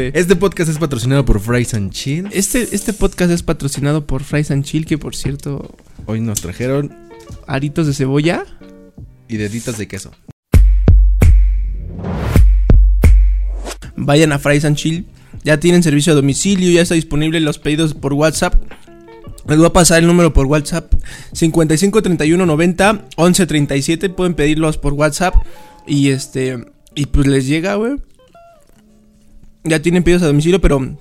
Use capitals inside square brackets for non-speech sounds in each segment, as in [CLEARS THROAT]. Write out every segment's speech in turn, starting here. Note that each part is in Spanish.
Este podcast es patrocinado por Fries and Chill. Este, este podcast es patrocinado por Fries and Chill, que por cierto, Hoy nos trajeron aritos de cebolla. y deditas de queso. Vayan a Fries and Chill. Ya tienen servicio a domicilio, ya está disponible los pedidos por WhatsApp. Les voy a pasar el número por WhatsApp 55 31 90 11 37. Pueden pedirlos por WhatsApp. Y este. Y pues les llega, güey. Ya tienen pedidos a domicilio, pero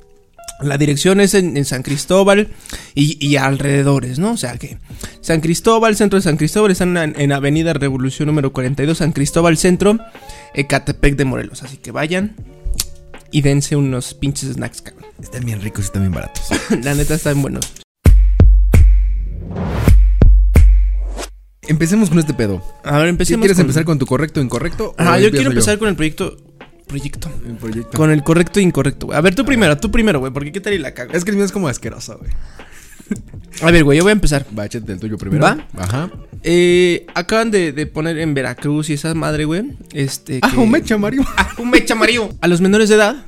la dirección es en, en San Cristóbal y, y alrededores, ¿no? O sea que San Cristóbal, centro de San Cristóbal, están en, en Avenida Revolución número 42, San Cristóbal Centro, Ecatepec de Morelos. Así que vayan y dense unos pinches snacks, cabrón. Están bien ricos y están bien baratos. [LAUGHS] La neta están buenos. Empecemos con este pedo. A ver, ¿Sí empecemos. ¿Quieres con- empezar con tu correcto o incorrecto? o Ajá, yo quiero empezar con el proyecto. Proyecto. El proyecto. Con el correcto e incorrecto, güey. A ver, tú primero, tú primero, güey, porque qué tal y la cago. Es que el mío es como asqueroso, güey. [LAUGHS] A ver, güey, yo voy a empezar. Va, échate el tuyo primero. ¿Va? Ajá. Eh, acaban de, de poner en Veracruz y esa madre, güey. Este. Ah, que- un mecha, Mario. [LAUGHS] Ah, un mecha amarillo. A los menores de edad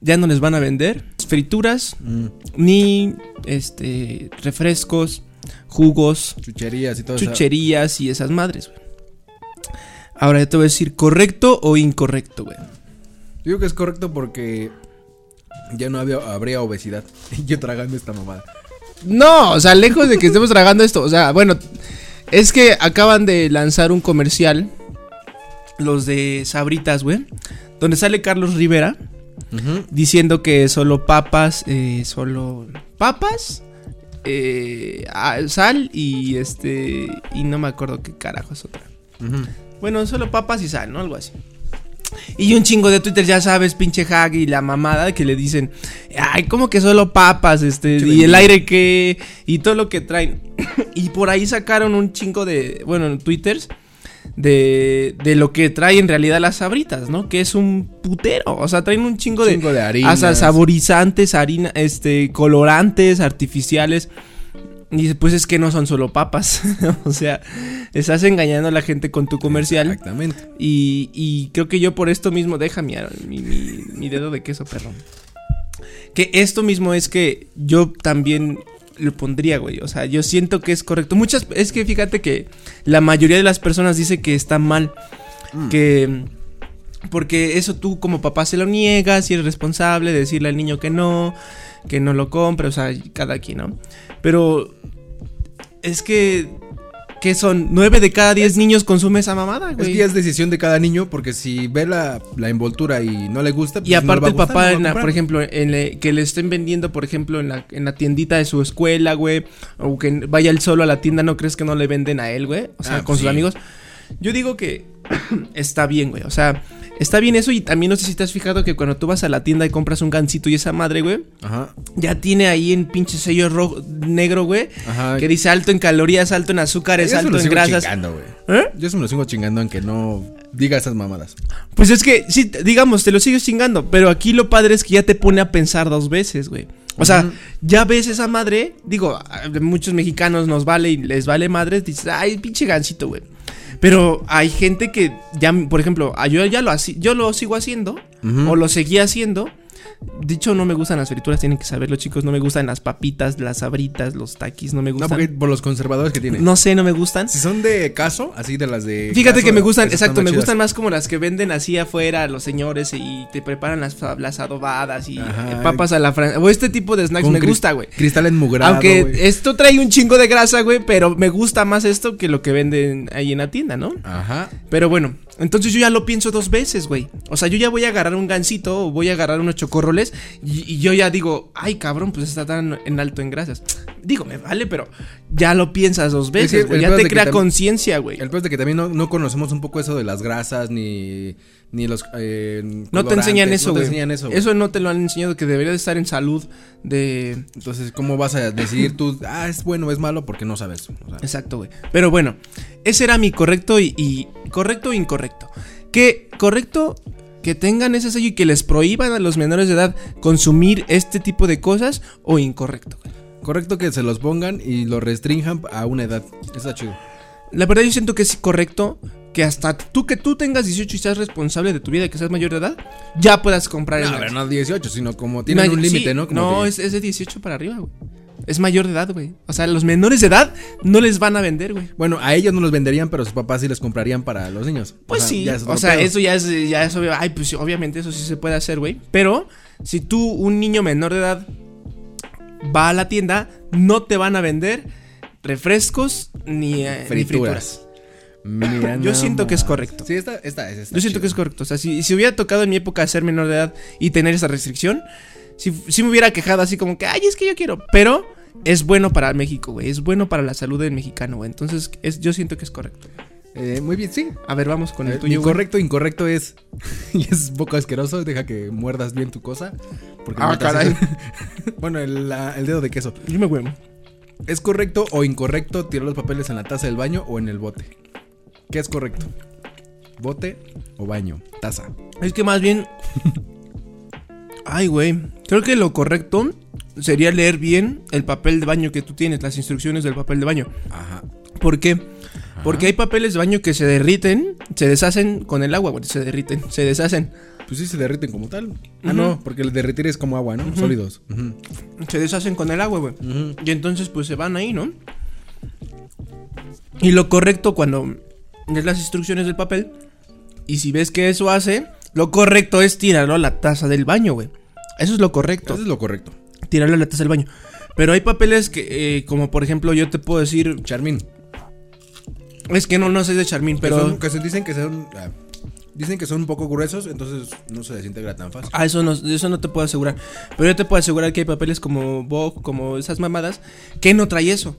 ya no les van a vender frituras Mm, ni este refrescos, jugos, Chucherías y todo eso. chucherías y esas madres, güey. Ahora yo te voy a decir correcto o incorrecto, güey. Yo digo que es correcto porque ya no había, habría obesidad. [LAUGHS] Yo tragando esta mamada. No, o sea, lejos de que estemos tragando esto. O sea, bueno, es que acaban de lanzar un comercial. Los de Sabritas, güey. Donde sale Carlos Rivera diciendo que solo papas, eh, solo papas, eh, sal y este. Y no me acuerdo qué carajo es otra. Ujú. Bueno, solo papas y sal, ¿no? Algo así. Y un chingo de Twitter, ya sabes, pinche hack y la mamada que le dicen, ay, como que solo papas, este, y el aire que, y todo lo que traen. [COUGHS] y por ahí sacaron un chingo de, bueno, en Twitters, de, de lo que trae en realidad las sabritas, ¿no? Que es un putero, o sea, traen un chingo de, Chingo de harinas. hasta saborizantes, harina, este, colorantes, artificiales. Y dice, pues es que no son solo papas. [LAUGHS] o sea, estás engañando a la gente con tu comercial. Exactamente. Y, y creo que yo por esto mismo, deja mi, mi, mi- mi dedo de queso, perro. Que esto mismo es que yo también lo pondría, güey. O sea, yo siento que es correcto. Muchas, es que fíjate que la mayoría de las personas dice que está mal. Mm. Que... Porque eso tú como papá se lo niegas y eres responsable de decirle al niño que no, que no lo compre, o sea, cada quien, ¿no? Pero es que, que son nueve de cada diez niños consume esa mamada, Es güey. que ya es decisión de cada niño porque si ve la, la envoltura y no le gusta, pues Y no aparte a el gustar, papá, no en la- por ejemplo, en le- que le estén vendiendo, por ejemplo, en la, en la tiendita de su escuela, güey, o que vaya él solo a la tienda, ¿no crees que no le venden a él, güey? O sea, Ah, con sus amigos. Yo digo que [CLEARS THROAT] está bien, güey, o sea, está bien eso y también no sé si te has fijado que cuando tú vas a la tienda y compras un gansito y esa madre, güey, Ajá, ya tiene ahí en pinche sello rojo, negro, güey, ajá. que dice alto en calorías, alto en azúcares, Yo eso alto lo en sigo grasas. chingando, güey. ¿Eh? Yo eso me lo sigo chingando aunque no diga esas mamadas. Pues es que, sí, digamos, te lo sigues chingando, pero aquí lo padre es que ya te pone a pensar dos veces, güey. O sea, ya ves esa madre, digo, a muchos mexicanos nos vale y les vale madres, dices, ay, pinche gancito, güey. Pero hay gente que ya, por ejemplo, yo ya lo yo lo sigo haciendo, o lo seguía haciendo. Dicho, no me gustan las frituras, tienen que saberlo, chicos, no me gustan las papitas, las sabritas, los taquis, no me No, gustan. porque por los conservadores que tiene. No sé, no me gustan. Si son de caso, así de las de. Fíjate caso, que me gustan, exacto, me chidas. gustan más como las que venden así afuera los señores y te preparan las, las adobadas y Ajá. eh, papas a la francesa. O este tipo de snacks me gusta, güey. Cristal enmugrado. Aunque esto trae un chingo de grasa, güey, pero me gusta más esto que lo que venden ahí en la tienda, ¿no? Ajá. Pero bueno, entonces yo ya lo pienso dos veces, güey. O sea, yo ya voy a agarrar un gansito o voy a agarrar unos chocorroles y, y yo ya digo, ay, cabrón, pues está tan en alto en grasas. Digo, me vale, pero ya lo piensas dos veces. Ya te crea conciencia, güey. El peor es de que también no, no conocemos un poco eso de las grasas ni, ni los. eh, No te enseñan eso, No güey. te enseñan eso. Eso no te lo han enseñado, que debería de estar en salud de... Entonces, ¿cómo vas a decidir tú? Ah, es bueno o es malo porque no sabes. O sea, Exacto, güey. Pero bueno, ese era mi correcto y, y- correcto e incorrecto. Que correcto que tengan ese sello y que les prohíban a los menores de edad consumir este tipo de cosas o incorrecto. correcto que se los pongan y lo restrinjan a una edad. Está chido. La verdad yo siento que es correcto que hasta tú que tú tengas 18 y seas responsable de tu vida, que seas mayor de edad, ya puedas comprar el No, gancho. pero no 18, sino como tienen un límite, sí, ¿no? Como no, que- es, es de 18 para arriba, güey. Es mayor de edad, güey. O sea, los menores de edad no les van a vender, güey. Bueno, a ellos no los venderían, pero sus papás sí los comprarían para los niños. Pues O sea, sí, o sea, pedo. eso ya es, ya es obvio. Ay, pues obviamente eso sí se puede hacer, güey. Pero si tú, un niño menor de edad, va a la tienda, no te van a vender refrescos ni, eh, ni frituras. Frituras. Mira [LAUGHS] Yo siento que es correcto. Sí, esta, esta es. está Yo siento que es correcto. O sea, si, si hubiera tocado en mi época ser menor de edad y tener esa restricción, si, si me hubiera quejado así como que, ay, es que yo quiero. Pero es bueno para México, güey. Es bueno para la salud del mexicano, güey. Entonces, es, yo siento que es correcto. Eh, muy bien, sí. A ver, vamos con el Eh, tuyo. güey. incorrecto, incorrecto es. [LAUGHS] y es un poco asqueroso. Deja que muerdas bien tu cosa. Porque Ah, no caray. [LAUGHS] bueno, el, la- el dedo de queso. Dime, güey. ¿Es correcto o incorrecto tirar los papeles en la taza del baño o en el bote? ¿Qué es correcto? ¿Bote o baño? Taza. Es que más bien. [LAUGHS] Ay, güey. Creo que lo correcto sería leer bien el papel de baño que tú tienes, las instrucciones del papel de baño. Ajá. ¿Por qué? Porque hay papeles de baño que se derriten, se deshacen con el agua, güey. Se derriten, se deshacen. Pues sí se derriten como tal. Ah, no, porque el derretir es como agua, ¿no? Sólidos. Se deshacen con el agua, güey. Y entonces, pues se van ahí, ¿no? Y lo correcto cuando lees las instrucciones del papel, y si ves que eso hace, lo correcto es tirarlo a la taza del baño, güey. Eso es lo correcto. Eso es lo correcto. Tirarlo a la taza del baño. Pero hay papeles que, eh, como por ejemplo, yo te puedo decir, Charmín. es que no, no sé de Charmín, Pero que se dicen que son. Dicen que son un poco gruesos, entonces no se desintegra tan fácil. a eso no, eso no te puedo asegurar. Pero yo te puedo asegurar que hay papeles como Vogue, como esas mamadas, que no trae eso.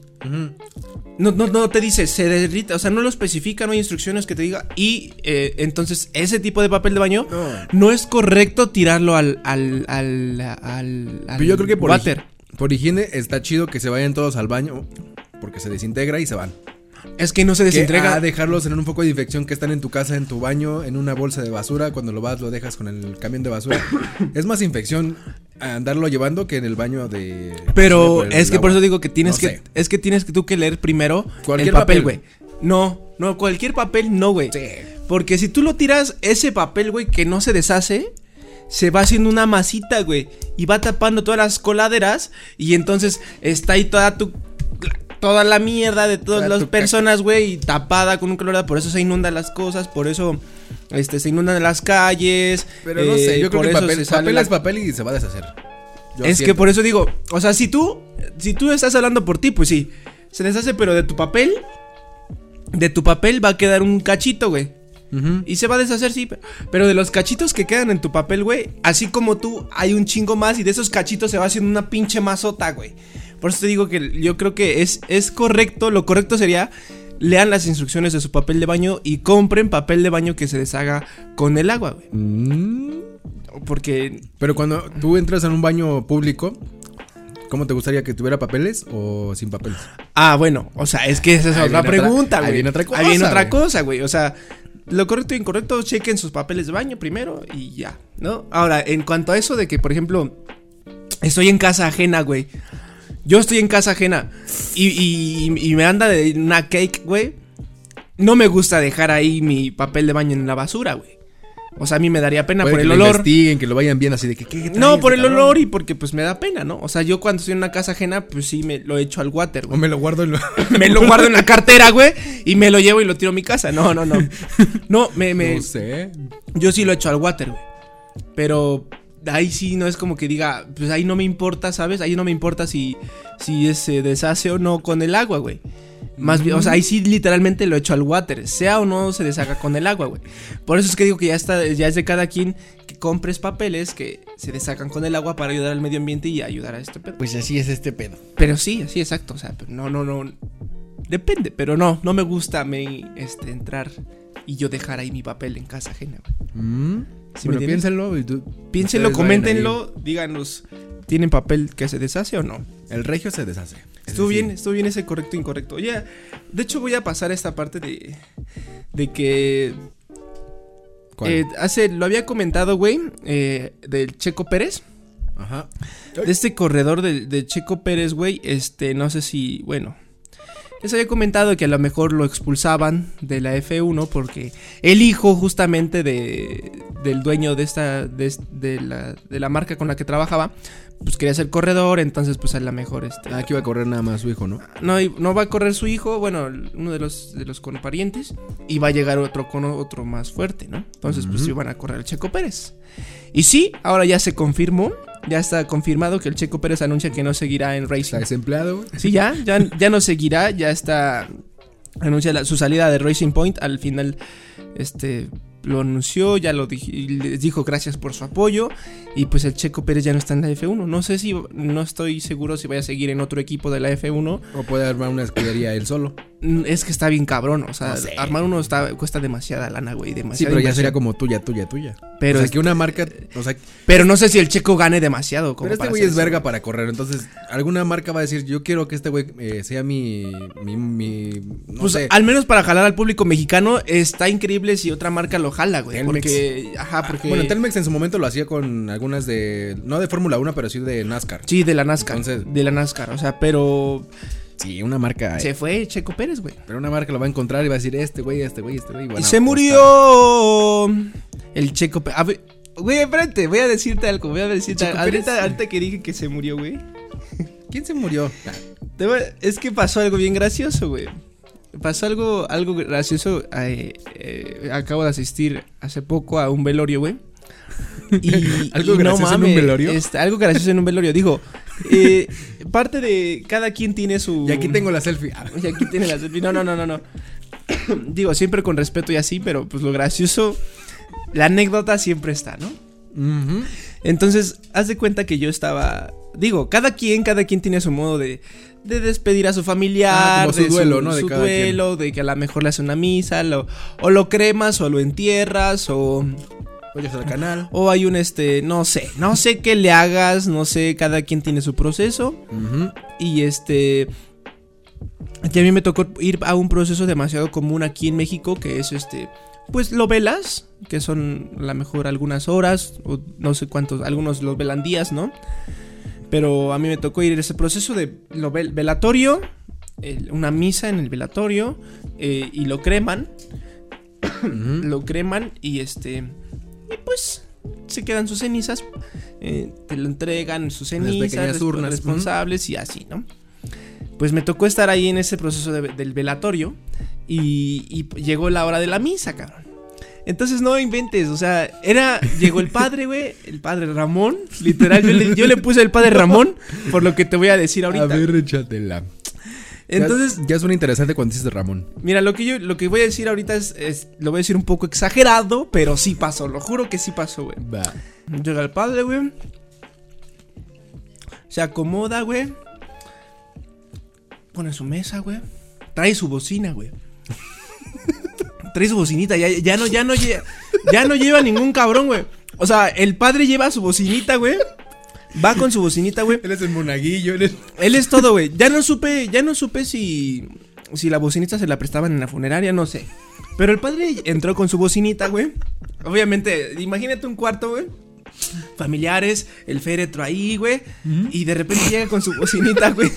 No, no, no te dice, se derrite, o sea, no lo especifica, no hay instrucciones que te diga. Y eh, entonces, ese tipo de papel de baño No. no es correcto tirarlo al, al, al, al, al Pero yo creo que por, water. por higiene está chido que se vayan todos al baño porque se desintegra y se van. Es que no se Que desentrega. a dejarlos en un foco de infección que están en tu casa, en tu baño, en una bolsa de basura. Cuando lo vas, lo dejas con el camión de basura. [COUGHS] es más infección andarlo llevando que en el baño de. Pero el es que por eso digo que tienes No que sé. es que tienes que tú que leer primero Cualquier el papel, papel. güey. No, no, cualquier papel no, güey. Sí. Porque si tú lo tiras ese papel, güey, que no se deshace, se va haciendo una masita, güey, y va tapando todas las coladeras y entonces está ahí toda tu toda la mierda de todas Toda las personas, güey, y tapada con un colorado, por eso se inundan las cosas, por eso este se inundan las calles, Pero no eh, sé, yo creo que papel, la- es papel y se va a deshacer. Yo es que por eso digo, o sea, si tú, si tú estás hablando por ti, pues sí, se deshace, pero de tu papel, de tu papel va a quedar un cachito, güey. Y se va a deshacer, sí, pe- pero de los cachitos que quedan en tu papel, güey, así como tú, hay un chingo más y de esos cachitos se va haciendo una pinche masota, güey. Por eso te digo que yo creo que es, es correcto, lo correcto sería lean las instrucciones de su papel de baño y compren papel de baño que se deshaga con el agua, güey. Mm. Porque Pero cuando tú entras en un baño público, ¿cómo te gustaría que tuviera papeles o sin papeles? Ah, bueno, o sea, es que esa es Ahí otra pregunta, ahí güey. viene otra cosa, Ahí viene otra cosa, güey. O sea, lo correcto e incorrecto, chequen sus papeles de baño primero y ya, ¿no? Ahora, en cuanto a eso de que, por ejemplo, estoy en casa ajena, güey. Yo estoy en casa ajena y, y- y me anda de una cake, güey. No me gusta dejar ahí mi papel de baño en la basura, güey. O sea, a mí me daría pena Puede por que el lo olor. investiguen, que lo vayan bien así de que ¿qué trae No, por el cabrón? olor y porque pues me da pena, ¿no? O sea, yo cuando estoy en una casa ajena, pues sí me lo echo al water, O güey. me lo guardo en lo... [LAUGHS] me lo guardo en la cartera, güey, y me lo llevo y lo tiro a mi casa. No, no, no. [LAUGHS] No, me, me, No sé. yo sí lo echo al water, güey. Pero ahí sí no es como que diga, pues ahí no me importa, ¿sabes? Ahí no me importa si, si se deshace o no con el agua, güey. Más bien, o sea, ahí sí literalmente lo echo al water, sea o no se deshaga con el agua, güey. Por eso es que digo que ya está, ya es de cada quien que compres papeles que se deshagan con el agua para ayudar al medio ambiente y ayudar a este pedo. Pues así es este pedo. Pero sí, así exacto, o sea, pero no, no, no. Depende, pero no, no me gusta me, este, entrar y yo dejar ahí mi papel en casa ajena, güey. Mm. ¿Sí entiendes? piénsenlo. Piénsenlo, coméntenlo, díganos, ¿tienen papel que se deshace o no? El regio se deshace. Estuvo bien, estuvo bien ese correcto e incorrecto. Oye, de hecho voy a pasar esta parte de, de que ¿cuál? eh, hace, lo había comentado, güey, eh, del Checo Pérez. Ajá. De este corredor de, de Checo Pérez, güey, este, no sé si, bueno, les había comentado que a lo mejor lo expulsaban de la F1 porque el hijo justamente de, del dueño de esta de, de la, de la marca con la que trabajaba, pues quería ser corredor, entonces pues a lo mejor este Ah, aquí iba a correr nada más su hijo, ¿no? no, no va a correr su hijo, bueno, uno de los de los con parientes y va a llegar otro con otro más fuerte, ¿no? Entonces pues Ujú. iban a correr el Checo Pérez. Y sí, ahora ya se confirmó, ya está confirmado que el Checo Pérez anuncia que no seguirá en Está Racing. desempleado, güey. Sí, ya, ya, ya no seguirá, ya está. Anuncia la- su salida de Racing Point. Al final, este. Lo anunció, ya lo dij- y les dijo gracias por su apoyo. Y pues el Checo Pérez ya no está en la F1. No sé si, no estoy seguro si vaya a seguir en otro equipo de la F1. O puede armar una escudería él solo. Mm, Es que está bien cabrón, o sea, No sé. armar uno está, cuesta demasiada lana, güey, Sí, demasiada pero ya sería como tuya, tuya, tuya. Pero o sea, que una marca. O sea, Pero no sé si el Checo gane demasiado. como pero este güey es verga para correr. Entonces, alguna marca va a decir: Yo quiero que este güey eh, sea mi. Mi. mi no Pues sé. al menos para jalar al público mexicano está increíble si otra marca lo jala, güey. Telmex. Porque, ajá, porque... Bueno, Telmex en su momento lo hacía con algunas de. No de Fórmula 1, pero sí de NASCAR. Sí, de la NASCAR. Entonces- de la NASCAR, o sea, pero Sí, una marca. se fue Checo Pérez, güey. Pero una marca lo va a encontrar y va a decir: Este güey, este güey, este güey. Y se murió el Checo Pérez. Güey, espérate, voy a decirte algo, voy a decirte ¿Checo ahorita, que dije que se murió, güey. [LAUGHS] ¿Quién se murió? Es que pasó algo bien gracioso, güey. Pasó algo, algo gracioso. eh, eh, acabo de asistir hace poco a un velorio, güey. [LAUGHS] Y, ¿Algo y gracioso en un velorio? este, algo gracioso en un velorio. Dijo, eh, parte de cada quien tiene su... Y aquí tengo la selfie. [LAUGHS] Y aquí tiene la selfie. No, no, no, no, no. [CLEARS THROAT] Digo, siempre con respeto y así, pero pues lo gracioso, la anécdota siempre está, ¿no? Entonces, haz de cuenta que yo estaba. Digo, cada quien, cada quien tiene su modo de, de despedir a su familiar. Ah, su de duelo, ¿no? De su cada duelo, de que a lo mejor le hace una misa, lo, o lo cremas, o lo entierras, o, Oyes al canal. o hay un este. No sé, no sé qué le hagas, no sé, cada quien tiene su proceso. Y este. A mí me tocó ir a un proceso demasiado común aquí en México, que es este. Pues lo velas, que son a lo mejor algunas horas, o no sé cuántos, algunos los velan días, ¿no? Pero a mí me tocó ir a ese proceso de lo vel- velatorio, el- una misa en el velatorio, eh, y lo creman, lo creman y este. Y pues se quedan sus cenizas, eh, te lo entregan sus Las cenizas, urnas, responsables y así, ¿no? Pues me tocó estar ahí en ese proceso de- del velatorio y, y llegó la hora de la misa, cabrón. Entonces no inventes, o sea, era, llegó el padre, güey, el padre Ramón, literal, yo le, yo le puse el padre Ramón por lo que te voy a decir ahorita. A ver, échatela. Entonces, Ya, ya suena interesante cuando dices de Ramón. Mira, lo que yo lo que voy a decir ahorita es, es- lo voy a decir un poco exagerado, pero sí pasó, lo juro que sí pasó, güey. Va. Llega el padre, güey. Se acomoda, güey. Pone su mesa, güey. Trae su bocina, güey. [LAUGHS] Trae su bocinita, ya, ya no, ya no lleva, ya no lleva ningún cabrón, güey. O sea, el padre lleva su bocinita, güey. Va con su bocinita, güey. Él es el monaguillo, él es... Él es todo, güey. Ya no supe, ya no supe si si la bocinita se la prestaban en la funeraria, no sé. Pero el padre entró con su bocinita, güey. Obviamente, imagínate un cuarto, güey. Familiares, el féretro ahí, güey. Y de repente llega con su bocinita, güey.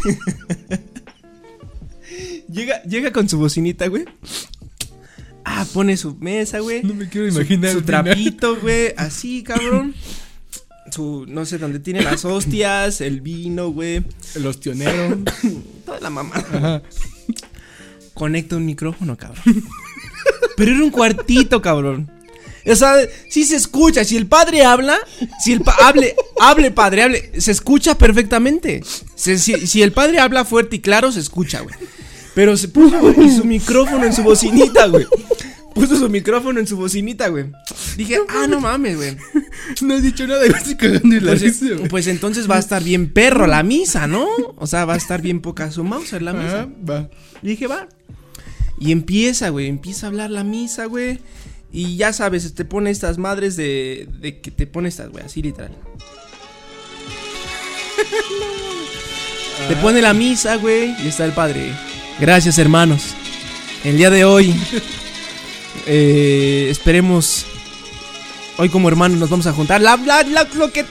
llega, llega con su bocinita, güey. Ah, pone su mesa, güey. No me quiero imaginar Su, trapito, güey. Así, cabrón. Su, no sé, dónde tiene las hostias, el vino, güey. El ostionero. [COUGHS] Toda la mamá. Ajá. Conecta un micrófono, cabrón. Pero era un cuartito, cabrón. O sea, si se escucha, si el padre habla, si el pa- hable, hable padre, hable, se escucha perfectamente. Se- si, si el padre habla fuerte y claro, se escucha, güey. Pero se puso güey, su micrófono en su bocinita, güey. Puso su micrófono en su bocinita, güey. Dije, ah, no mames, güey. [LAUGHS] No has dicho nada, me estoy cagando y la Pues, risa, güey. pues entonces va a estar bien perro la [LAUGHS] misa, ¿no? O sea, va a estar bien poca su Mauser la misa. Ajá, va. Y dije, va. Y empieza, güey, empieza a hablar la misa, güey. Y ya sabes, te pone estas madres de, de que te pone estas, güey, así literal. [LAUGHS] Te pone la misa, güey, y está el padre. Gracias, hermanos. El día de hoy, eh, esperemos. Hoy como hermanos nos vamos a juntar. La, la- la- lo que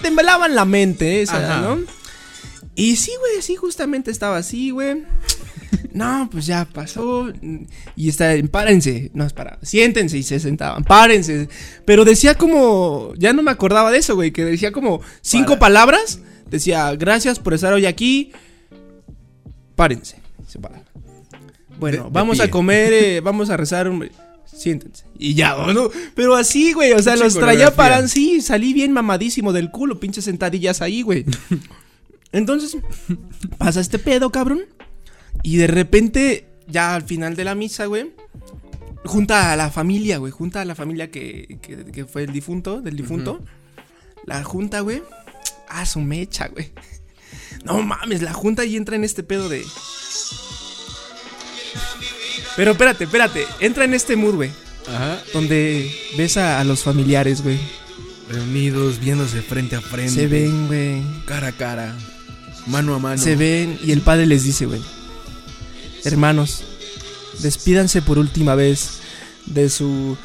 la mente, esa, Ajá. ¿no? Y sí, güey, sí, justamente estaba así, güey. No, pues ya pasó. Y está, párense. No, es para. Siéntense y se sentaban. Párense. Pero decía como. Ya no me acordaba de eso, güey. Que decía como cinco Para. palabras. Decía, gracias por estar hoy aquí. Párense. Se. Bueno, De- de vamos a comer, eh, [LAUGHS] vamos a rezar. hombre. Siéntense. Y ya, ¿no? Pero así, güey. O sea, los traía para. Sí, salí bien mamadísimo del culo. Pinches sentadillas ahí, güey. Entonces, pasa este pedo, cabrón. Y de repente, ya al final de la misa, güey, junta a la familia, güey, junta a la familia que, que, que fue el difunto, del difunto. La junta, güey, a su mecha, güey. No mames, la junta y entra en este pedo de... Pero espérate, espérate, entra en este mood, güey, Ajá. donde ves a, a los familiares, güey. Reunidos, viéndose frente a frente. Se ven, güey. Cara a cara. Mano a mano. Se ven y el padre les dice, güey. Hermanos, despídanse por última vez de su...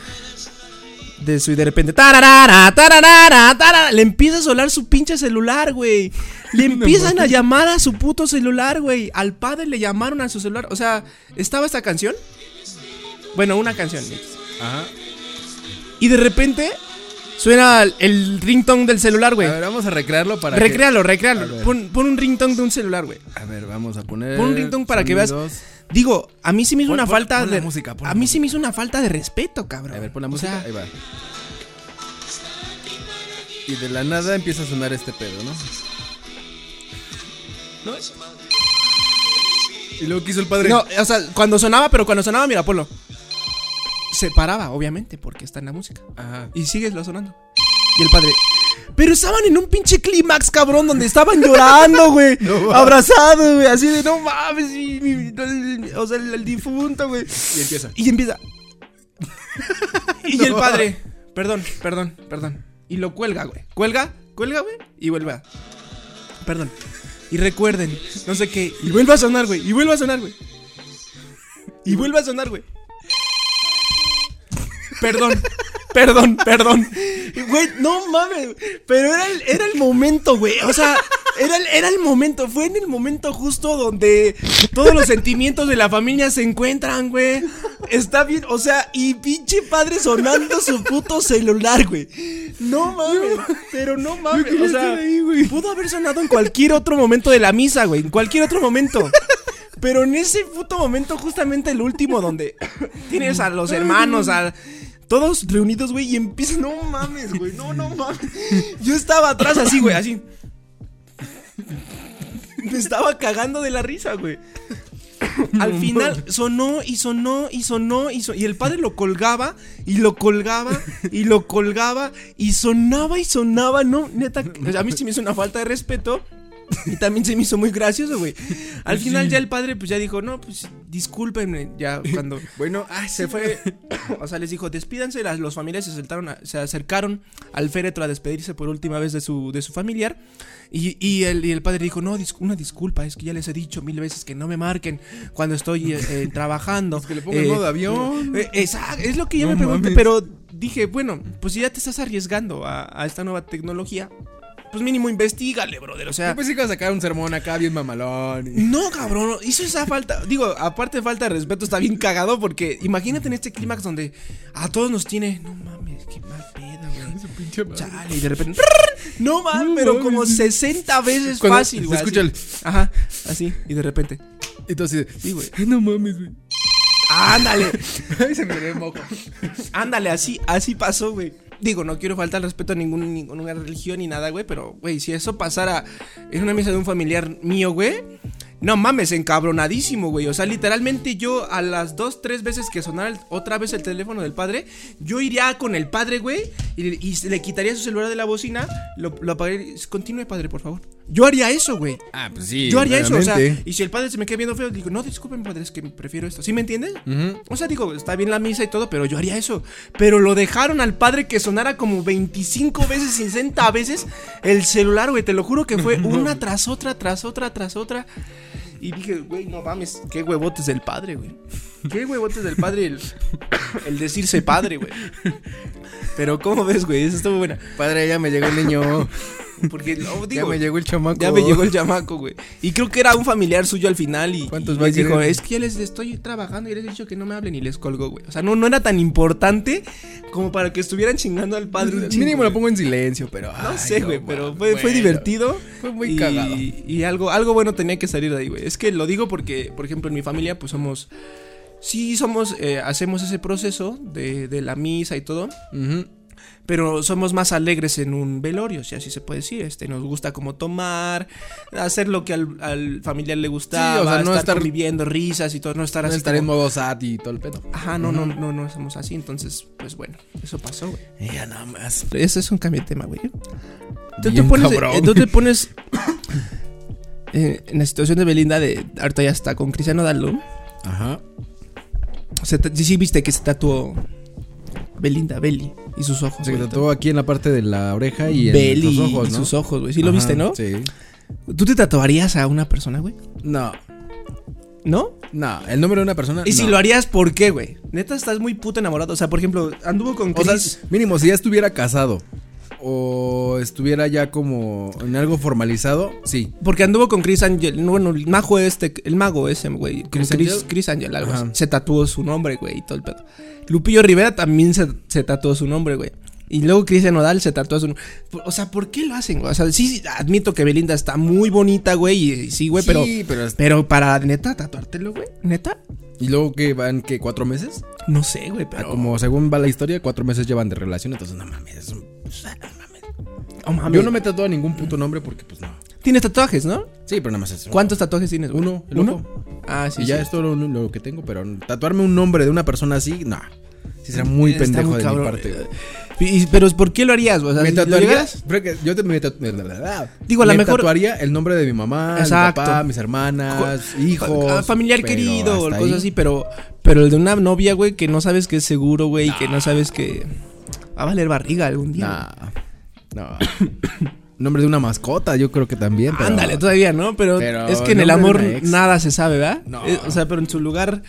De su y de repente... tararara, tararara, tarara, le empieza a sonar su pinche celular, güey. Le [LAUGHS] empiezan a llamar a su puto celular, güey. Al padre le llamaron a su celular. O sea, ¿estaba esta canción? Bueno, una canción. Ajá. Y de repente suena el- ringtone del celular, güey. A ver, vamos a recrearlo para. que- Recréalo, A recréalo. Pon, pon un ringtone de un celular, güey. A ver, vamos a poner. Pon un ringtone para que veas. Digo, a mí sí me hizo Pon- una pon- falta pon la de. música, a mí sí me hizo una falta de respeto, cabrón. A ver, pon la O música. sea, Ahí va. Y de la nada empieza a sonar este pedo, ¿no? no, Y luego quiso el padre. no, o sea, cuando sonaba, pero cuando sonaba, mira, ponlo. Se paraba, obviamente, porque está en la música. Ajá. Y sigues lo sonando. Y el padre. Pero estaban en un pinche clímax, cabrón, donde estaban llorando, güey. [LAUGHS] No abrazados, güey. Así de, no mames. mi- mi- mi- o sea, el, el difunto, güey. Y empieza. Y empieza. [LAUGHS] y el padre. Perdón, perdón, perdón. Y lo cuelga, güey. Cuelga, cuelga, güey. Y vuelve a. Perdón. Y recuerden, no sé qué. Y vuelve a sonar, güey. Y vuelve a sonar, güey. Y vuelve a sonar, güey. Perdón. Perdón, perdón. Güey, no mames. Pero era el, era el momento, güey. O sea, era el, era el momento. Fue en el momento justo donde todos los sentimientos de la familia se encuentran, güey. Está bien, o sea, y pinche padre sonando su puto celular, güey. No mames, pero no mames. O sea, ahí, güey. pudo haber sonado en cualquier otro momento de la misa, güey. En cualquier otro momento. Pero en ese puto momento, justamente el último, donde [COUGHS] tienes a los hermanos, a todos reunidos, güey, y empiezan, no mames, güey, no, no mames. Yo estaba atrás así, güey, así. Me estaba cagando de la risa, güey. Al final sonó y sonó y sonó y sonó. Y el padre lo colgaba y lo colgaba y lo colgaba y sonaba y sonaba. No, neta, a mí sí me hizo una falta de respeto. Y también se me hizo muy gracioso, güey. [LAUGHS] Al final ya el padre pues ya dijo, no, pues discúlpenme, ya cuando [LAUGHS] Bueno, ah, se fue, [LAUGHS] o sea, les dijo, despídanse, las, los familiares se, sentaron a- se acercaron al féretro a despedirse por última vez de su, de su familiar. Y, y el, y el padre dijo, no, dis- una disculpa, es que ya les he dicho mil veces que no me marquen cuando estoy eh, eh, trabajando. que le ponga en modo avión. eh, exacto, es lo que yo No me pregunté, mames. pero dije, bueno, pues si ya te estás arriesgando a, a esta nueva tecnología, pues mínimo investigale, brother, o sea... Yo pensé que iba a sacar un sermón acá bien mamalón. y- No, cabrón, hizo esa falta. Digo, aparte de falta de respeto, está bien cagado porque imagínate en este clímax donde a todos nos tiene. No mames, qué mal pedo, güey. Chale, y de repente. No mames, No pero mames. como 60 veces Cuando fácil, güey. escucha el- Ajá, así, y de repente. De. Sí, güey. "Ay, No mames, güey. Ándale, [LAUGHS] se me el moco. ándale, así, así pasó, güey. Digo, no quiero faltar respeto a ninguna religión ni nada, güey, pero, güey, si eso pasara en una mesa de un familiar mío, güey, no mames, encabronadísimo, güey. O sea, literalmente yo a las dos, tres veces que sonara otra vez el teléfono del padre, yo iría con el padre, güey, y, le quitaría su celular de la bocina, lo, lo apagaría continúe, padre, por favor. Yo haría eso, güey. Ah, pues sí. Yo haría eso, o sea, y si el padre se me queda viendo feo, digo, no, disculpen, padre, es que prefiero esto. ¿Sí me entiendes? Ujú. O sea, digo, está bien la misa y todo, pero yo haría eso. Pero lo dejaron al padre que sonara como 25 veces, 60 veces el celular, güey. Te lo juro que fue [LAUGHS] una tras otra, tras otra, tras otra. Y dije, güey, no mames, qué huevotes del padre, güey. Qué huevotes del padre el, el decirse padre, güey. Pero, ¿cómo ves, güey? Eso estuvo buena. Padre, ya me llegó el niño. Porque, oh, [LAUGHS] Ya me llegó el chamaco. ya me llegó el chamaco, güey. Y creo que era un familiar suyo al final y, ¿Cuántos y les dijo, es que ya les estoy trabajando y les he dicho que no me hablen y les colgó, güey. O sea, no, no era tan importante como para que estuvieran chingando al padre un chingo, Mínimo lo pongo en silencio, pero. No ay, sé, güey, no pero fue, fue divertido. Fue muy y, cagado. Y algo, algo bueno tenía que salir de ahí, güey. Es que lo digo porque, por ejemplo, en mi familia, pues somos. Sí, somos. eh, hacemos ese proceso de, de la misa y todo. Ujú. Pero somos más alegres en un velorio, si así se puede decir. Este, nos gusta como tomar, hacer lo que al, al familiar le gustaba, Sí, o sea, no estar, estar- conviviendo, risas y todo, no estar No así. estar en modo SAT y todo el pedo. Ajá, no, no, no, no somos así. Entonces, pues bueno, eso pasó, güey. Ya nada más. Ese es un cambio de tema, güey. Tú te pones, eh, tú te pones [COUGHS] eh, en la situación de Belinda de ahorita ya está con Cristiano Dallo. Ajá. Sí viste que se tatuó Belinda, Beli y sus ojos. Se tatuó aquí en la parte de la oreja y en los ojos, y ¿no? sus ojos, güey. Sí lo viste, ¿no? Sí. ¿Tú te tatuarías a una persona, güey? No, ¿No? no. El nombre de una persona. Y si lo harías, ¿por qué, güey? Neta, estás muy puto enamorado. O sea, por ejemplo, anduvo con O sea, Chris. mínimo, si ya estuviera casado o estuviera ya como en algo formalizado, sí. Porque anduvo con Chris Angel. no, Bueno, el mago este, el mago ese, güey. ¿Chris Chris, Angel? Chris Angel, algo Ajá. así. Se tatuó su nombre, güey, y todo el pedo. Lupillo Rivera también se, se tatuó su nombre, güey. Y luego Cristian Nodal se tatuó su O sea, ¿por qué lo hacen, güey? O sea, sí, admito que Belinda está muy bonita, güey. Y, sí, güey, pero. Sí, pero. Pero para neta tatuártelo, güey. ¿Neta? ¿Y luego que van, que ¿Cuatro meses? No sé, güey, Ah, pero. como según va la historia, cuatro meses llevan de relación, entonces no mames. es un- pues, ah, mames. Oh, mames. Yo no me tatúo ningún puto nombre porque, pues no. Tienes tatuajes, ¿no? Sí, pero nada más es. ¿Cuántos tatuajes tienes, güey? Uno, el ¿Uno? ojo. Ah, sí. y ya sí. es todo lo, lo que tengo, pero tatuarme un nombre de una persona así, no. Sí, será muy Está pendejo muy de cabrón. mi parte. güey. Y- y- pero ¿por qué lo harías? güey? O sea, ¿Me si lo tatuarías? llegas- Creo que yo te me tatu- Digo, a lo me mejor- tatuaría el nombre de mi mamá, Exacto. mi papá, mis hermanas, hijos. Ah, familiar pero querido o hasta cosas ahí. así, pero pero el de una novia, güey, que no sabes que es seguro, güey, y que no sabes que va a valer barriga algún día. No. No. nombre de una mascota, yo creo que también. pero- Ándale, todavía, ¿no? Pero, Pero es que en el amor nada se sabe, ¿verdad? No. Eh, o sea, pero en su lugar,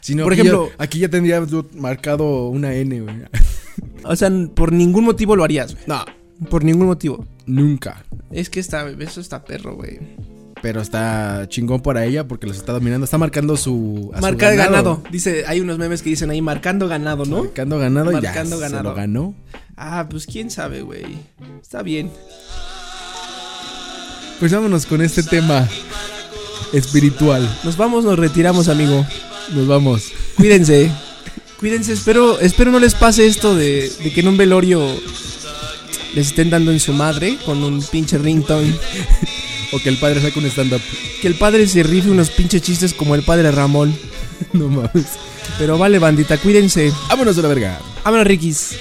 Si no, Por aquí ejemplo- ya- aquí ya tendría marcado una N, güey. o sea, por ningún motivo lo harías, güey. No, Por ningún motivo. nunca. Es que está, eso está perro, güey. Pero está chingón para ella porque los está dominando. Está marcando su. a su Marcar ganado. Dice, hay unos memes que dicen ahí marcando ganado, ¿no? Marcando ganado y ya. Marcando Se ganado. lo ganó. Ah, pues quién sabe, güey. Está bien. Pues vámonos con este tema espiritual. Nos vamos, nos retiramos, amigo. Nos vamos. Cuídense. Cuídense, espero, espero no les pase esto de, de que en un velorio les estén dando en su madre con un pinche ringtone. O que el padre saque un stand-up. Que el padre se rife unos pinches chistes como el padre Ramón. [LAUGHS] No mames. Pero vale, bandita, cuídense. Vámonos a la verga. Vámonos, Rikis.